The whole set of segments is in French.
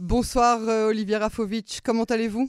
Bonsoir Olivier Rafovitch, comment allez-vous?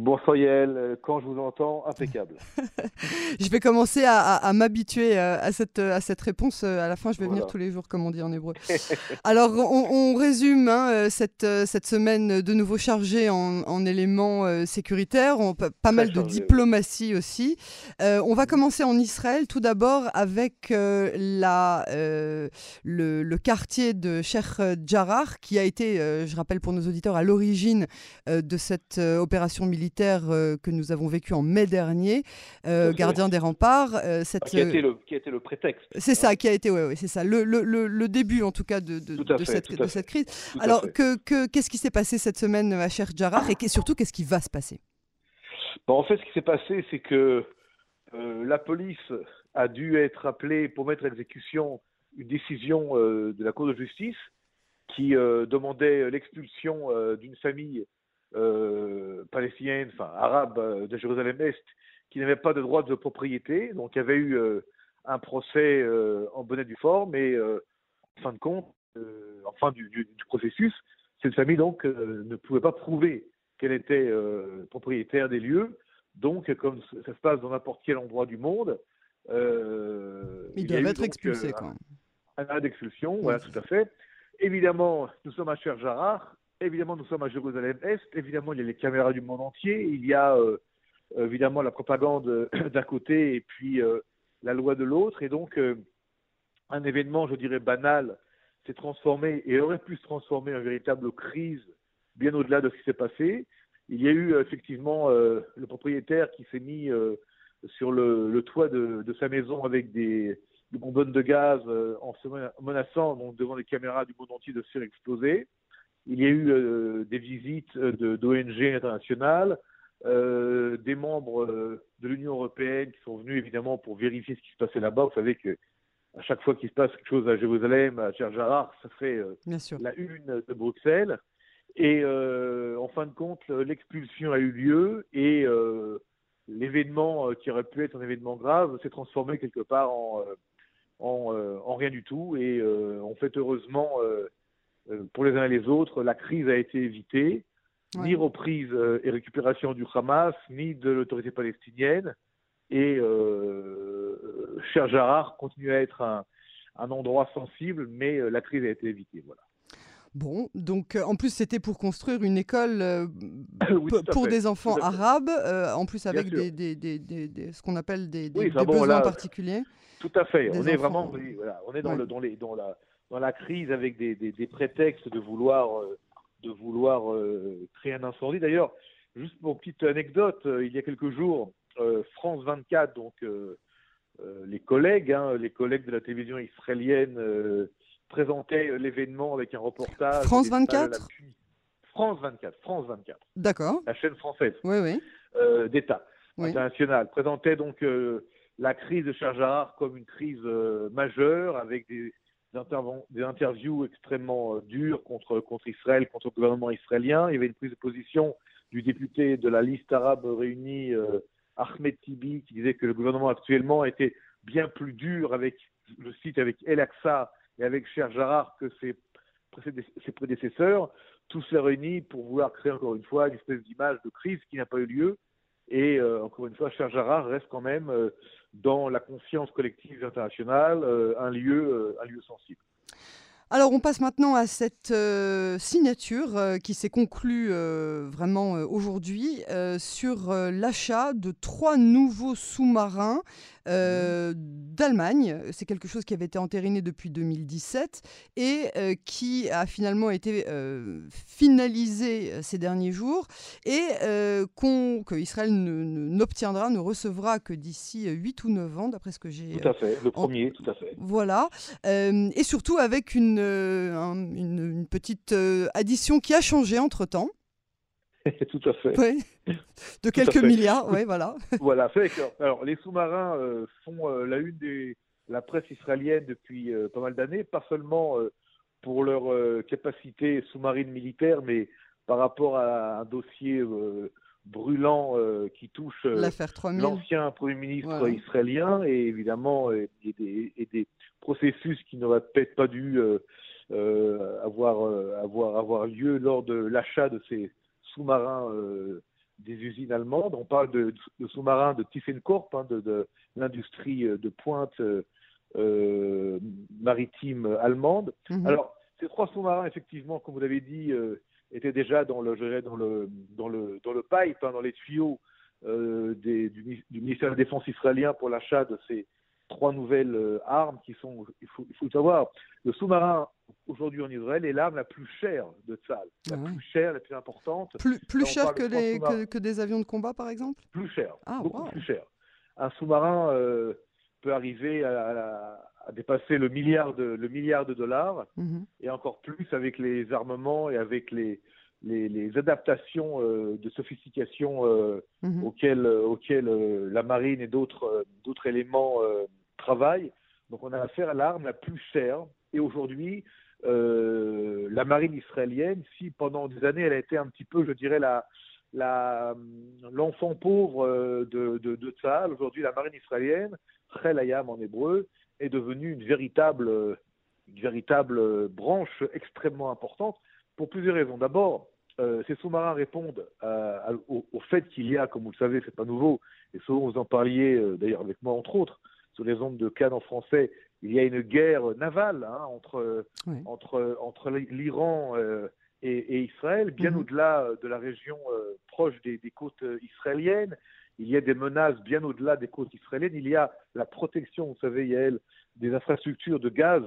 Bonsoir Yael, euh, quand je vous entends, impeccable. je vais commencer à, m'habituer euh, à cette, à cette réponse. Euh, à la fin, je vais venir tous les jours, comme on dit en hébreu. Alors, on, résume hein, cette, cette semaine de nouveau chargée en, éléments sécuritaires, on, pas mal de diplomatie aussi. on va commencer en Israël, tout d'abord avec la, le, le, quartier de Sheikh Jarrah, qui a été, je rappelle pour nos auditeurs, à l'origine de cette opération militaire euh, que nous avons vécu en mai dernier, euh, gardien des remparts. Euh, cette, qui, a été le, qui a été le prétexte. C'est ça, qui a été, ouais, ouais c'est ça, le, le, le, début en tout cas de, de, de, cette, de cette, crise. Alors, qu'est-ce que, qu'est-ce qui s'est passé cette semaine à Cher Jarrah et surtout, qu'est-ce qui va se passer? Bon, En fait, ce qui s'est passé, c'est que la police a dû être appelée pour mettre à exécution une décision de la Cour de justice qui demandait l'expulsion d'une famille euh, palestinienne, enfin arabe euh, de Jérusalem-Est, qui n'avait pas de droit de propriété. Donc il y avait eu euh, un procès en bonne et due forme, et en fin de compte, en fin du, du, processus, cette famille donc ne pouvait pas prouver qu'elle était propriétaire des lieux. Donc, comme ça se passe dans n'importe quel endroit du monde, euh, ils doivent être expulsés quand même. Un arrêt d'expulsion, voilà, tout à fait. Évidemment, nous sommes à Cher Jarrah, Évidemment, nous sommes à Jérusalem-Est. Évidemment, il y a les caméras du monde entier. Il y a euh, évidemment la propagande d'un côté et puis euh, la loi de l'autre. Et donc, euh, un événement, je dirais, banal s'est transformé et aurait pu se transformer en véritable crise bien au-delà de ce qui s'est passé. Il y a eu effectivement le propriétaire qui s'est mis sur le, toit de, sa maison avec des, des bonbonnes de gaz en se menaçant devant les caméras du monde entier de se faire exploser. Il y a eu euh, des visites d'ONG internationales, euh, des membres euh, de l'Union européenne qui sont venus évidemment pour vérifier ce qui se passait là-bas. Vous savez que à chaque fois qu'il se passe quelque chose à Jérusalem, à Jarjar, ça fait la une de Bruxelles. Et en fin de compte, l'expulsion a eu lieu et l'événement qui aurait pu être un événement grave s'est transformé quelque part en, en, en, rien du tout. Et en fait, heureusement, euh, pour les uns et les autres, la crise a été évitée, ni reprise euh, et récupération du Hamas, ni de l'autorité palestinienne. Et euh, Cher continue à être un, endroit sensible, mais la crise a été évitée. Voilà. Bon, donc en plus c'était pour construire une école pour des enfants arabes, en plus avec des, des, des, ce qu'on appelle des, besoins particuliers. Tout à fait. On est vraiment, on est dans, le, dans, les, dans la, dans la crise avec des, des, prétextes de vouloir, euh, de vouloir euh, créer un incendie. D'ailleurs, juste pour petite anecdote, euh, il y a quelques jours, France 24, donc les collègues, hein, les collègues de la télévision israélienne présentaient l'événement avec un reportage. France 24 France 24, France 24. D'accord. La chaîne française. Oui, oui. D'État international présentait donc la crise de Charjar comme une crise majeure avec des, des, interviews extrêmement euh, dures contre, contre Israël, contre le gouvernement israélien. Il y avait une prise de position du député de la liste arabe réunie, euh, Ahmed Tibi, qui disait que le gouvernement actuellement était bien plus dur avec, le site avec El Aqsa et avec Cher Jarrah que ses, prédécesseurs. Tous les réunis pour vouloir créer encore une fois une espèce d'image de crise qui n'a pas eu lieu. Et euh, encore une fois, Cher Jarrah reste quand même dans la conscience collective internationale euh, un, lieu, euh, un lieu sensible. Alors on passe maintenant à cette euh, signature qui s'est conclue vraiment aujourd'hui sur l'achat de trois nouveaux sous-marins euh, d'Allemagne. C'est quelque chose qui avait été entériné depuis 2017 et euh, qui a finalement été euh, finalisé ces derniers jours et que Israël n'obtiendra, ne, recevra que d'ici 8 ou 9 ans, d'après ce que j'ai. Tout à fait, le premier, tout à fait. Voilà. et surtout avec une, une petite addition qui a changé entre-temps. Tout à fait. De quelques milliards, oui, voilà. voilà, fait alors les sous-marins euh, font euh, la une de la presse israélienne depuis euh, pas mal d'années, pas seulement pour leur capacité sous-marine militaire, mais par rapport à un dossier brûlant qui touche l'ancien Premier ministre israélien et évidemment et des, et des, processus qui n'auraient peut-être pas dû avoir, avoir, avoir lieu lors de l'achat de ces sous-marins des usines allemandes. On parle de, sous-marins de ThyssenKrupp, hein, de, l'industrie de pointe maritime allemande. Mhm. Alors, ces trois sous-marins, effectivement, comme vous l'avez dit, étaient déjà dans le, dans le, dans le, dans le pipe, hein, dans les tuyaux euh, des, du, ministère de la Défense israélien pour l'achat de ces trois nouvelles euh, armes qui sont, il faut, il faut savoir, le sous-marin aujourd'hui en Israël est l'arme la plus chère de Tzal, la ah plus chère, la plus importante. Plus, plus chère que, les, que, des avions de combat, par exemple? Plus cher, ah, beaucoup plus cher. Un sous-marin euh, peut arriver à, à, dépasser le milliard de, le milliard de dollars, mhm. et encore plus avec les armements et avec les, les, adaptations euh, de sophistication euh, mhm. auxquelles, euh, auxquelles la marine et d'autres d'autres éléments travaillent. Donc on a affaire à l'arme la plus chère. Et aujourd'hui, la marine israélienne, si pendant des années elle a été un petit peu, je dirais, la, la, l'enfant pauvre de, de, de Tzahal, aujourd'hui la marine israélienne, Chelayam en hébreu, est devenue une véritable, une véritable branche extrêmement importante pour plusieurs raisons. D'abord, euh, ces sous-marins répondent au, fait qu'il y a, comme vous le savez, c'est pas nouveau, et souvent vous en parliez euh, d'ailleurs avec moi entre autres, sur les ondes de Cannes en français, il y a une guerre navale hein, entre, entre, entre l'Iran euh, et, Israël, bien mhm. au-delà de la région proche des, des, côtes israéliennes. Il y a des menaces bien au-delà des côtes israéliennes. Il y a la protection, vous savez, Yael, des infrastructures de gaz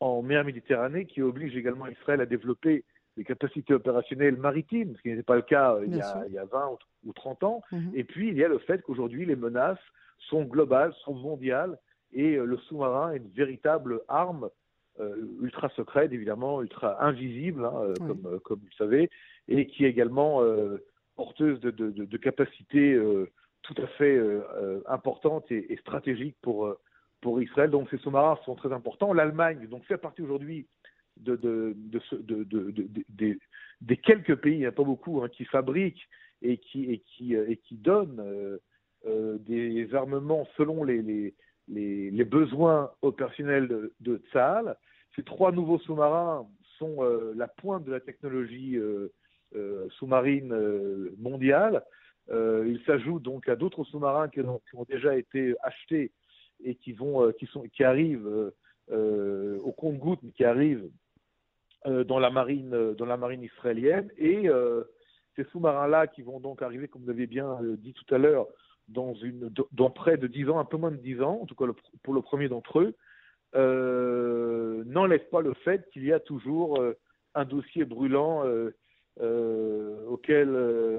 en mer Méditerranée qui oblige également Israël à développer des capacités opérationnelles maritimes, ce qui n'était pas le cas euh, il y, a, il y, a, 20 ou 30 ans. Mhm. Et puis, il y a le fait qu'aujourd'hui, les menaces sont globales, sont mondiales, et euh, le sous-marin est une véritable arme euh, ultra secrète, évidemment, ultra invisible, hein, comme, comme vous le savez, et qui est également porteuse de, de, de, capacités tout à fait importantes et, et, stratégiques pour, pour Israël. Donc, ces sous-marins sont très importants. L'Allemagne donc fait partie aujourd'hui de, de, de, des quelques pays, il n'y a pas beaucoup, hein, qui fabriquent et qui, euh, donnent euh, euh, des armements selon les, besoins opérationnels de, de Tsahal. Ces trois nouveaux sous-marins sont la pointe de la technologie sous-marine mondiale. ils s'ajoutent donc à d'autres sous-marins qui, ont déjà été achetés et qui, qui, arrivent au compte-gouttes, mais qui arrivent dans la marine euh, dans la marine israélienne. Et euh, ces sous-marins-là qui vont donc arriver, comme vous l'avez bien dit tout à l'heure, dans, près de 10 ans, un peu moins de 10 ans, en tout cas pour le premier d'entre eux, euh, n'enlève pas le fait qu'il y a toujours un dossier brûlant auquel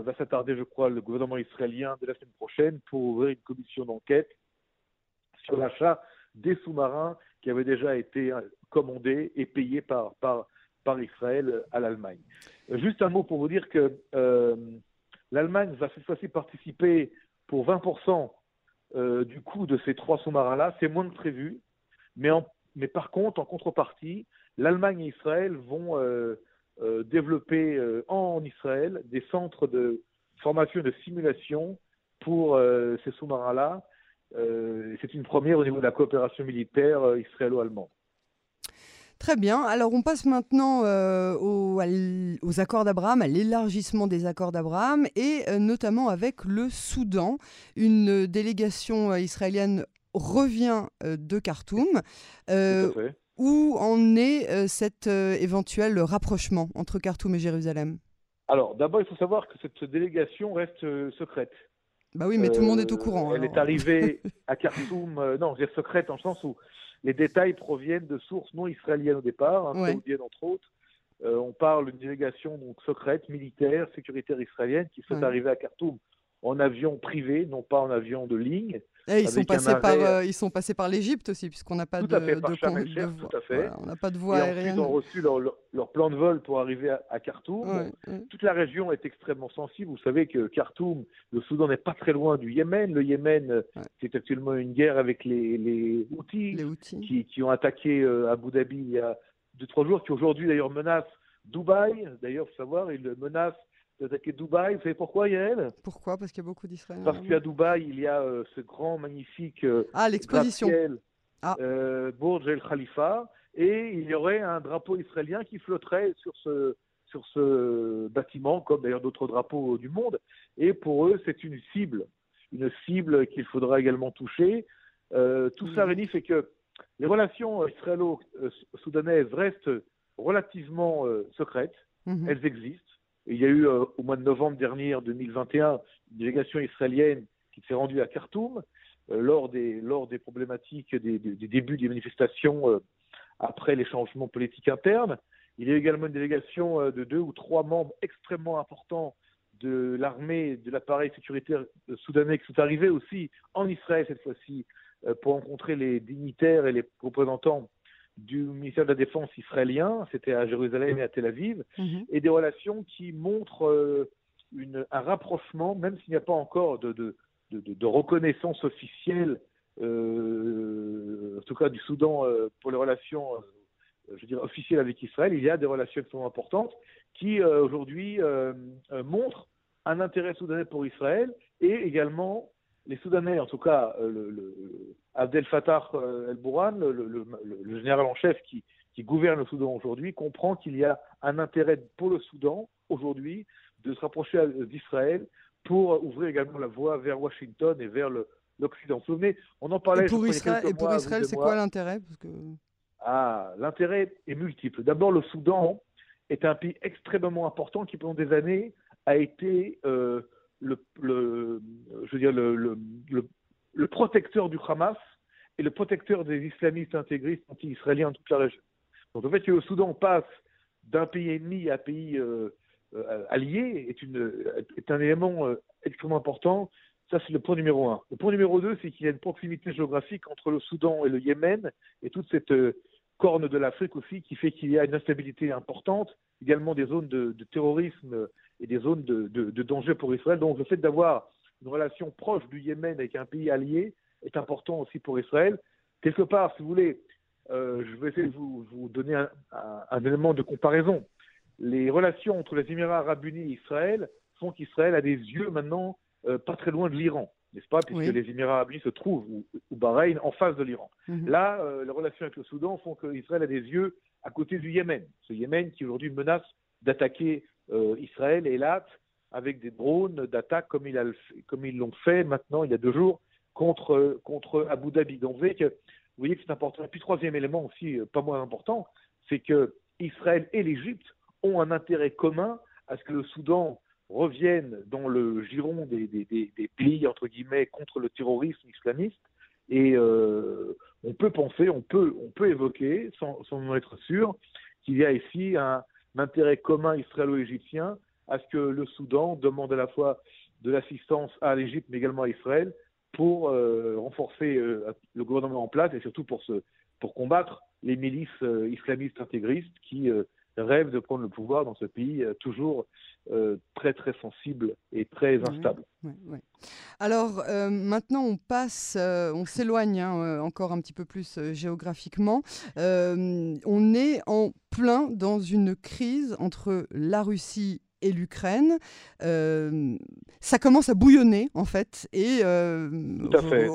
va s'attarder, je crois, le gouvernement israélien de la semaine prochaine pour ouvrir une commission d'enquête sur l'achat des sous-marins qui avaient déjà été commandés et payés par, par Israël à l'Allemagne. Euh, juste un mot pour vous dire que euh, l'Allemagne va cette fois-ci participer pour 20% euh, du coût de ces trois sous-marins-là. C'est moins que prévu, mais par contre, en contrepartie, l'Allemagne et Israël vont développer en Israël des centres de formation et de simulation pour ces sous-marins-là. c'est une première au niveau de la coopération militaire israélo-allemande. Très bien. Alors on passe maintenant euh, aux, accords d'Abraham, à l'élargissement des accords d'Abraham et euh, notamment avec le Soudan. Une délégation euh, israélienne revient de Khartoum. où en est cet éventuel rapprochement entre Khartoum et Jérusalem? Alors d'abord il faut savoir que cette délégation reste secrète. Bah oui, mais tout le monde est au courant. Elle est arrivée à Khartoum, non, je veux dire secrète en sens où les détails proviennent de sources non israéliennes au départ, hein, entre autres. Euh, on parle d'une délégation donc secrète, militaire, sécuritaire israélienne qui souhaite arriver à Khartoum en avion privé, non pas en avion de ligne. Et ils, sont passés par, euh, ils sont passés par l'Égypte aussi, puisqu'on n'a pas, de, de, tout à fait. on n'a pas de voie et aérienne. Ensuite, ils ont reçu leur, leur, plan de vol pour arriver à, Khartoum. Toute la région est extrêmement sensible. Vous savez que Khartoum, le Soudan n'est pas très loin du Yémen. Le Yémen, c'est actuellement une guerre avec les, les Houthis, Qui, qui, ont attaqué euh, Abu Dhabi il y a deux, trois jours, qui aujourd'hui d'ailleurs menacent Dubaï. D'ailleurs, il faut savoir, ils menacent d'attaquer Dubaï. Vous savez pourquoi, Yael? Pourquoi? Parce qu'il y a beaucoup d'Israéliens. Parce qu'à Dubaï, il y a euh, ce grand, magnifique euh, ah, l'exposition. Ah. Euh, Burj El Khalifa. et il y aurait un drapeau israélien qui flotterait sur ce, sur ce bâtiment, comme d'ailleurs d'autres drapeaux du monde. Et pour eux, c'est une cible, une cible qu'il faudra également toucher. Euh, tout ça, Rémi, fait que les relations israélo-soudanaises restent relativement euh, secrètes. Mhm. Elles existent. Il y a eu, euh, au mois de novembre dernier, 2021, une délégation israélienne qui s'est rendue à Khartoum lors, des, lors des problématiques des, débuts des manifestations après les changements politiques internes. Il y a également une délégation euh, de deux ou trois membres extrêmement importants de l'armée, de l'appareil sécuritaire soudanais qui sont arrivés aussi en Israël cette fois-ci euh, pour rencontrer les dignitaires et les représentants du ministère de la Défense israélien, c'était à Jérusalem et à Tel Aviv, mhm. et des relations qui montrent euh, un rapprochement, même s'il n'y a pas encore de, de, reconnaissance officielle, en tout cas du Soudan pour les relations je veux dire, officielle avec Israël, il y a des relations extrêmement importantes qui euh, aujourd'hui euh, euh, montrent un intérêt soudanais pour Israël et également les Soudanais, en tout cas le, Abdel Fattah el-Bourhan, le, général en chef qui, qui gouverne le Soudan aujourd'hui, comprend qu'il y a un intérêt pour le Soudan aujourd'hui de se rapprocher d'Israël pour ouvrir également la voie vers Washington et vers l'Occident. Vous souvenez, on en parlait. Et pour Israël, et pour Israël c'est quoi l'intérêt? Ah, l'intérêt est multiple. D'abord, le Soudan est un pays extrêmement important qui, pendant des années, a été euh, le, je veux dire, le, le, protecteur du Hamas et le protecteur des islamistes intégristes anti-israéliens dans toute la région. Donc, le fait que le Soudan passe d'un pays ennemi à un pays euh, euh, allié est, une, est un élément extrêmement important. Ça, c'est le point numéro un. Le point numéro deux, c'est qu'il y a une proximité géographique entre le Soudan et le Yémen et toute cette corne de l'Afrique aussi, qui fait qu'il y a une instabilité importante, également des zones de, terrorisme et des zones de, danger pour Israël. Donc le fait d'avoir une relation proche du Yémen avec un pays allié est important aussi pour Israël. Quelque part, si vous voulez, euh, je vais essayer de vous, donner un, élément de comparaison. Les relations entre les Émirats arabes unis et Israël font qu'Israël a des yeux maintenant euh, pas très loin de l'Iran n'est-ce pas, puisque les Émirats arabes unis se trouvent, ou, Bahreïn, en face de l'Iran. Mhm. Là, euh, les relations avec le Soudan font qu'Israël a des yeux à côté du Yémen. Ce Yémen qui aujourd'hui menace d'attaquer euh, Israël et l'At avec des drones d'attaque comme, il comme ils l'ont fait maintenant, il y a deux jours, contre, contre Abu Dhabi. Donc vous voyez que, vous voyez que c'est important. Et puis troisième élément aussi, euh, pas moins important, c'est que Israël et l'Égypte ont un intérêt commun à ce que le Soudan reviennent dans le giron des, pays, entre guillemets, contre le terrorisme islamiste. Et euh, on peut penser, on peut, on peut évoquer, sans, sans en être sûr, qu'il y a ici un, intérêt commun israélo-égyptien à ce que le Soudan demande à la fois de l'assistance à l'Égypte, mais également à Israël, pour euh, renforcer euh, le gouvernement en place et surtout pour, se, pour combattre les milices islamistes intégristes qui rêve de prendre le pouvoir dans ce pays euh, toujours euh, très très sensible et très instable. Alors euh, maintenant on passe, on s'éloigne hein, encore un petit peu plus géographiquement. on est en plein dans une crise entre la Russie et l'Ukraine. Euh, ça commence à bouillonner en fait. Et euh,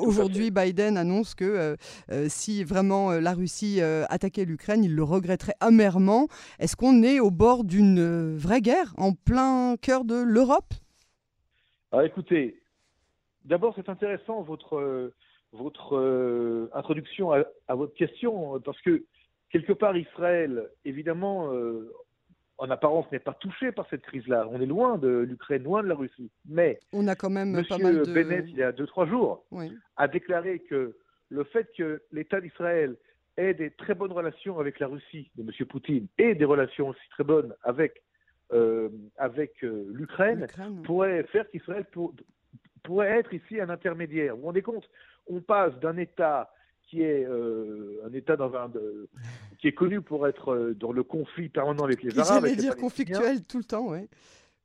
aujourd'hui, Biden annonce que euh, si vraiment la Russie attaquait l'Ukraine, il le regretterait amèrement. Est-ce qu'on est au bord d'une vraie guerre en plein cœur de l'Europe? Ah, Écoutez, d'abord c'est intéressant votre, votre introduction à, à, votre question parce que quelque part Israël, évidemment, en apparence, n'est pas touché par cette crise-là. On est loin de l'Ukraine, loin de la Russie. Mais on a quand même Monsieur pas mal de... Bennett, il y a deux trois jours, a déclaré que le fait que l'État d'Israël ait des très bonnes relations avec la Russie de M. Poutine et des relations aussi très bonnes avec euh, avec euh, l'Ukraine pourrait faire qu'Israël pourrait être ici un intermédiaire. Vous vous rendez compte? On passe d'un État qui est euh, un État dans un, qui est connu pour être euh, dans le conflit permanent avec les Arabes. J'allais dire conflictuel tout le temps, oui.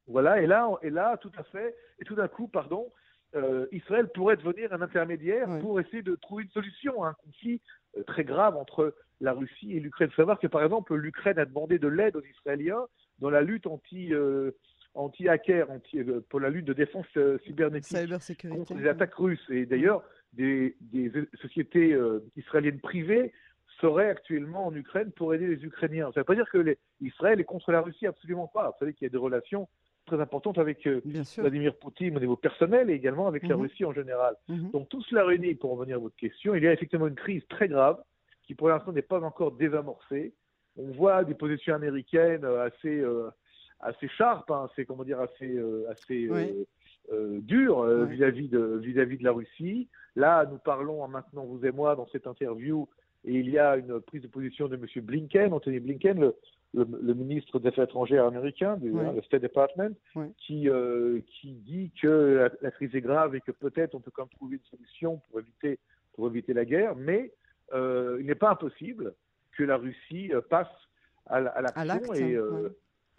Voilà, et là, et là, tout à fait, et tout d'un coup, pardon, euh, Israël pourrait devenir un intermédiaire pour essayer de trouver une solution à un conflit très grave entre la Russie et l'Ukraine. Il faut savoir que, par exemple, l'Ukraine a demandé de l'aide aux Israéliens dans la lutte anti, anti-hacker, anti, pour la lutte de défense cybernétique contre les attaques russes. Et d'ailleurs, des, sociétés euh, israéliennes privées serait actuellement en Ukraine pour aider les Ukrainiens. Ça ne veut pas dire que les, Israël est contre la Russie, absolument pas. Vous savez qu'il y a des relations très importantes avec euh, Vladimir Poutine au niveau personnel et également avec la mhm. Russie en général. Mhm. Donc tout cela réuni, pour revenir à votre question, il y a effectivement une crise très grave qui pour l'instant n'est pas encore désamorcée. On voit des positions américaines euh, assez, euh, assez sharp, hein, assez, comment dire, assez, assez dures vis-à-vis de, vis -vis de la Russie. Là, nous parlons maintenant, vous et moi, dans cette interview, et il y a une prise de position de M. Blinken, Anthony Blinken, le, ministre des Affaires étrangères américain, du State Department, qui, euh, qui dit que la, crise est grave et que peut-être on peut quand même trouver une solution pour éviter, pour éviter la guerre, mais euh, il n'est pas impossible que la Russie euh, passe à l'action et,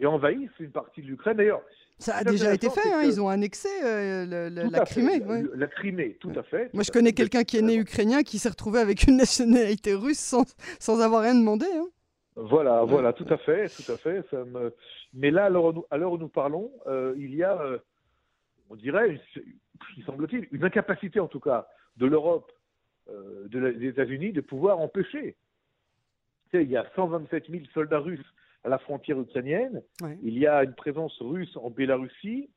et envahisse une partie de l'Ukraine. D'ailleurs, ça a déjà été fait, hein, ils ont annexé euh, la Crimée. La Crimée, tout à fait. Moi, je connais quelqu'un qui est né ukrainien qui s'est retrouvé avec une nationalité russe sans, sans avoir rien demandé. Hein. Voilà, voilà, tout à fait, tout à fait. Ça me... Mais là, à l'heure où nous parlons, euh, il y a, euh, on dirait, il semble-t-il, une incapacité en tout cas de l'Europe, des États-Unis, de pouvoir empêcher. il y a 127 000 soldats russes à la frontière ukrainienne. Il y a une présence russe en Bélarussie.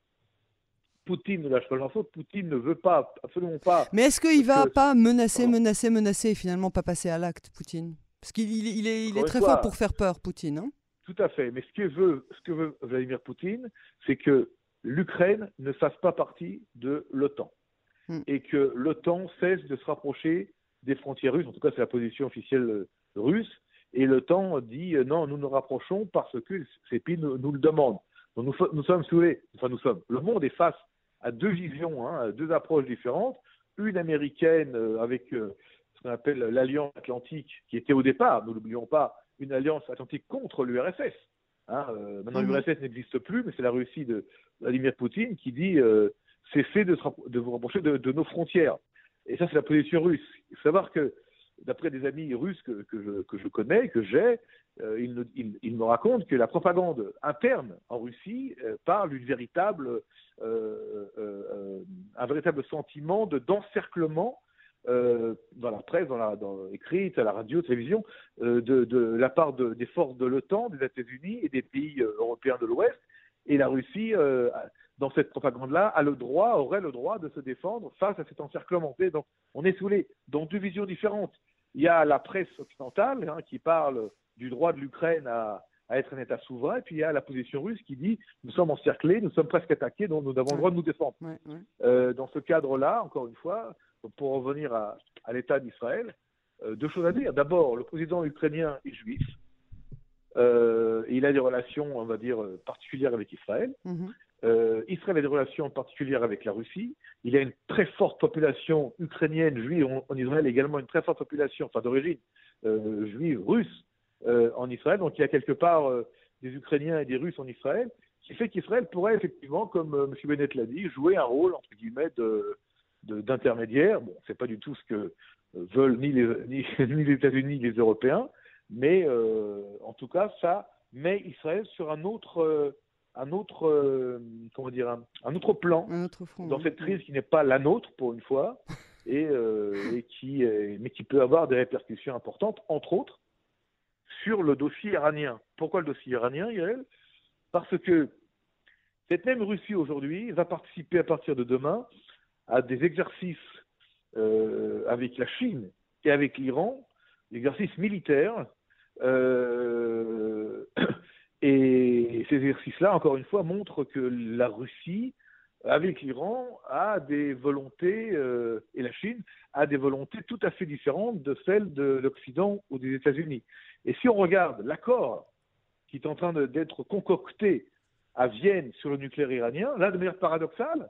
Poutine ne lâche pas l'info. Poutine ne veut pas, absolument pas. Mais est-ce qu'il va pas menacer, menacer, menacer et finalement pas passer à l'acte, Poutine? Parce qu'il il est, il est très fort pour faire peur, Poutine. Hein? Tout à fait. Mais ce que veut, ce que veut Vladimir Poutine, c'est que l'Ukraine ne fasse pas partie de l'OTAN. Hmm. Et que l'OTAN cesse de se rapprocher des frontières russes. En tout cas, c'est la position officielle russe. Et le temps dit euh, non, nous nous rapprochons parce que ces pays nous, le demandent. Donc nous, nous sommes sous enfin nous sommes, le monde est face à deux visions, hein, deux approches différentes. Une américaine euh, avec euh, ce qu'on appelle l'alliance atlantique, qui était au départ, ne l'oublions pas, une alliance atlantique contre l'URSS. Hein, maintenant, mhm. l'URSS n'existe plus, mais c'est la Russie de Vladimir Poutine qui dit cessez de, de, vous rapprocher de, de, nos frontières. Et ça, c'est la position russe. Il faut savoir que d'après des amis russes que, je, connais, que j'ai, euh, ils, me racontent que la propagande interne en Russie euh, parle véritable, euh, véritable sentiment de d'encerclement dans la presse, dans la écrite, à la radio, télévision, de, la part des forces de l'OTAN, des États-Unis et des pays européens de l'Ouest. Et la Russie, dans cette propagande-là, aurait le droit de se défendre face à cet encerclement. On est sous les, dans deux visions différentes. Il y a la presse occidentale hein, qui parle du droit de l'Ukraine à, être un État souverain, et puis il y a la position russe qui dit nous sommes encerclés, nous sommes presque attaqués, donc nous avons le droit de nous défendre. Euh, dans ce cadre-là, encore une fois, pour revenir à, l'État d'Israël, euh, deux choses à dire. D'abord, le président ukrainien est juif. Euh, il a des relations, on va dire, particulières avec Israël. Mm-hmm. Euh, Israël a des relations particulières avec la Russie. Il y a une très forte population ukrainienne, juive en, Israël, également une très forte population, enfin d'origine euh, juive, russe euh, en Israël. Donc il y a quelque part des Ukrainiens et des Russes en Israël, qui fait qu'Israël pourrait effectivement, comme M. Bennett l'a dit, jouer un rôle entre guillemets d'intermédiaire. bon, c'est pas du tout ce que veulent ni les, ni, ni les États-Unis ni les Européens, mais en tout cas, ça met Israël sur un autre un autre, euh, comment dire, un, autre plan dans cette crise qui n'est pas la nôtre pour une fois, et, euh, qui, mais qui peut avoir des répercussions importantes, entre autres, sur le dossier iranien. Pourquoi le dossier iranien, Yael? Parce que cette même Russie aujourd'hui va participer à partir de demain à des exercices euh, avec la Chine et avec l'Iran, exercices militaires Et ces exercices-là, encore une fois, montrent que la Russie, avec l'Iran, a des volontés, euh, et la Chine, a des volontés tout à fait différentes de celles de l'Occident ou des États-Unis. Et si on regarde l'accord qui est en train d'être concocté à Vienne sur le nucléaire iranien, là, de manière paradoxale,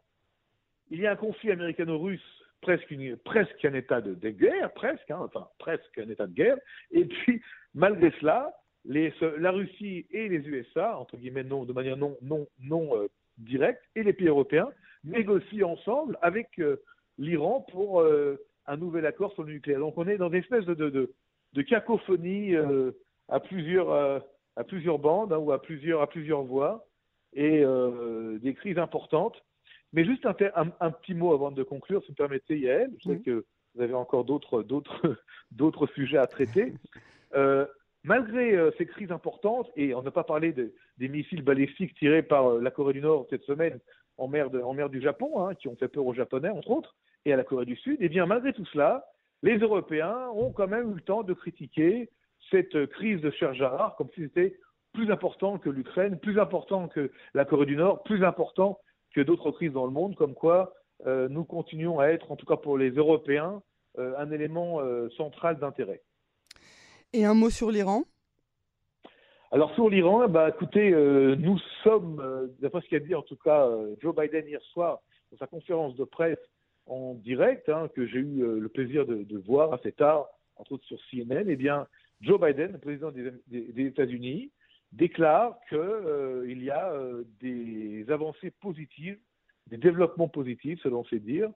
il y a un conflit américano-russe, presque, presque un état de, guerre, presque, hein, enfin presque un état de guerre, et puis malgré cela, la Russie et les USA, entre guillemets, non, de manière non, non, non euh, directe, et les pays européens négocient ensemble avec euh, l'Iran pour euh, un nouvel accord sur le nucléaire. Donc on est dans une espèce de, de, de, cacophonie à, plusieurs, à plusieurs bandes hein, ou à plusieurs, à plusieurs voix et des crises importantes. Mais juste un, un, petit mot avant de conclure, si vous me permettez, Yael. Je sais que vous avez encore d'autres sujets à traiter. Euh, malgré euh, ces crises importantes, et on n'a pas parlé des missiles balistiques tirés par euh, la Corée du Nord cette semaine en mer, du Japon, hein, qui ont fait peur aux Japonais, entre autres, et à la Corée du Sud, et eh bien malgré tout cela, les Européens ont quand même eu le temps de critiquer cette crise de Cherjarar comme si c'était plus important que l'Ukraine, plus important que la Corée du Nord, plus important que d'autres crises dans le monde, comme quoi euh, nous continuons à être, en tout cas pour les Européens, euh, un élément euh, central d'intérêt. Et un mot sur l'Iran? Alors sur l'Iran, bah, écoutez, nous sommes, d'après ce qu'a dit en tout cas Joe Biden hier soir dans sa conférence de presse en direct, hein, que j'ai eu le plaisir de, voir assez tard, entre autres sur CNN, eh bien, Joe Biden, le président des, États-Unis, déclare qu'il y a des avancées positives des développements positifs, selon ses dires,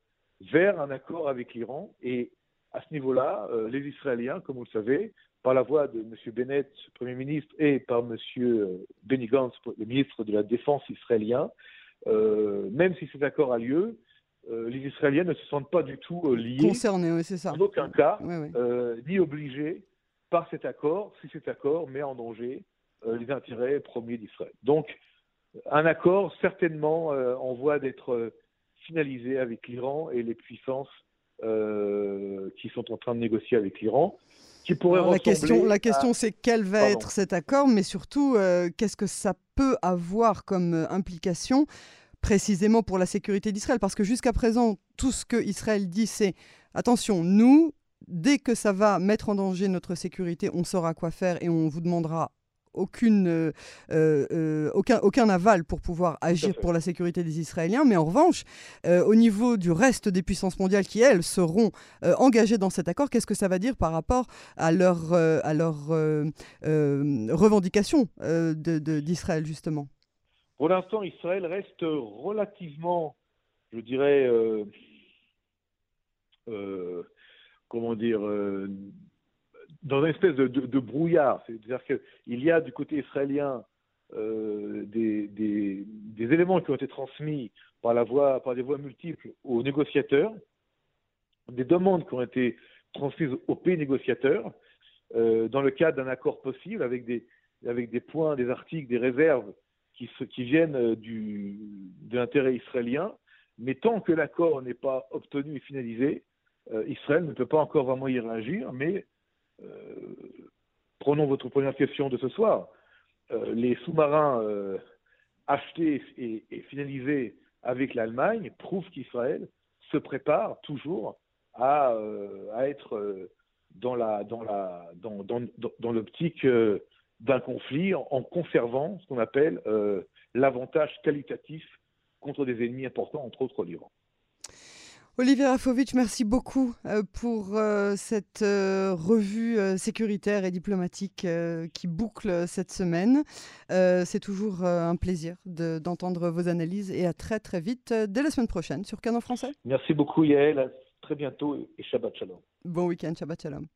vers un accord avec l'Iran. Et à ce niveau-là, euh, les Israéliens, comme vous le savez, par la voix de M. Bennett, Premier ministre, et par M. Euh, Benny Gantz, le ministre de la Défense israélien, euh, même si cet accord a lieu, les Israéliens ne se sentent pas du tout liés. Concernés, oui, c'est ça. En aucun cas, ni obligés par cet accord, si cet accord met en danger les intérêts premiers d'Israël. Donc, un accord certainement euh, en voie d'être euh, finalisé avec l'Iran et les puissances euh, qui sont en train de négocier avec l'Iran. Qui pourrait la question, la question c'est quel va être cet accord, mais surtout qu'est-ce que ça peut avoir comme implication précisément pour la sécurité d'Israël? Parce que jusqu'à présent, tout ce que Israël dit, c'est attention, nous, dès que ça va mettre en danger notre sécurité, on saura quoi faire et on vous demandera aucune, euh, euh, aucun, aucun aval pour pouvoir agir pour la sécurité des Israéliens. Mais en revanche, euh, au niveau du reste des puissances mondiales qui, elles, seront engagées dans cet accord, qu'est-ce que ça va dire par rapport à leur, à leur revendication d'Israël, justement? Pour l'instant, Israël reste relativement, je dirais, comment dire, dans une espèce de, brouillard. C'est-à-dire qu'il y a du côté israélien euh, des, éléments qui ont été transmis par, la voie, par des voies multiples aux négociateurs, des demandes qui ont été transmises aux pays négociateurs euh, dans le cadre d'un accord possible avec des, avec des points, des articles, des réserves qui, viennent euh, de l'intérêt israélien. Mais tant que l'accord n'est pas obtenu et finalisé, Israël ne peut pas encore vraiment y réagir, mais prenons votre première question de ce soir. Euh, les sous-marins euh, achetés et, finalisés avec l'Allemagne prouvent qu'Israël se prépare toujours à, être dans l'optique d'un conflit en, conservant ce qu'on appelle l'avantage qualitatif contre des ennemis importants, entre autres l'Iran. Olivier Rafovitch, merci beaucoup euh, pour euh, cette euh, revue sécuritaire et diplomatique qui boucle cette semaine. C'est toujours un plaisir d'entendre vos analyses et à très très vite dès la semaine prochaine sur Canon Français. Merci beaucoup Yael, à très bientôt et Shabbat Shalom. Bon week-end, Shabbat Shalom.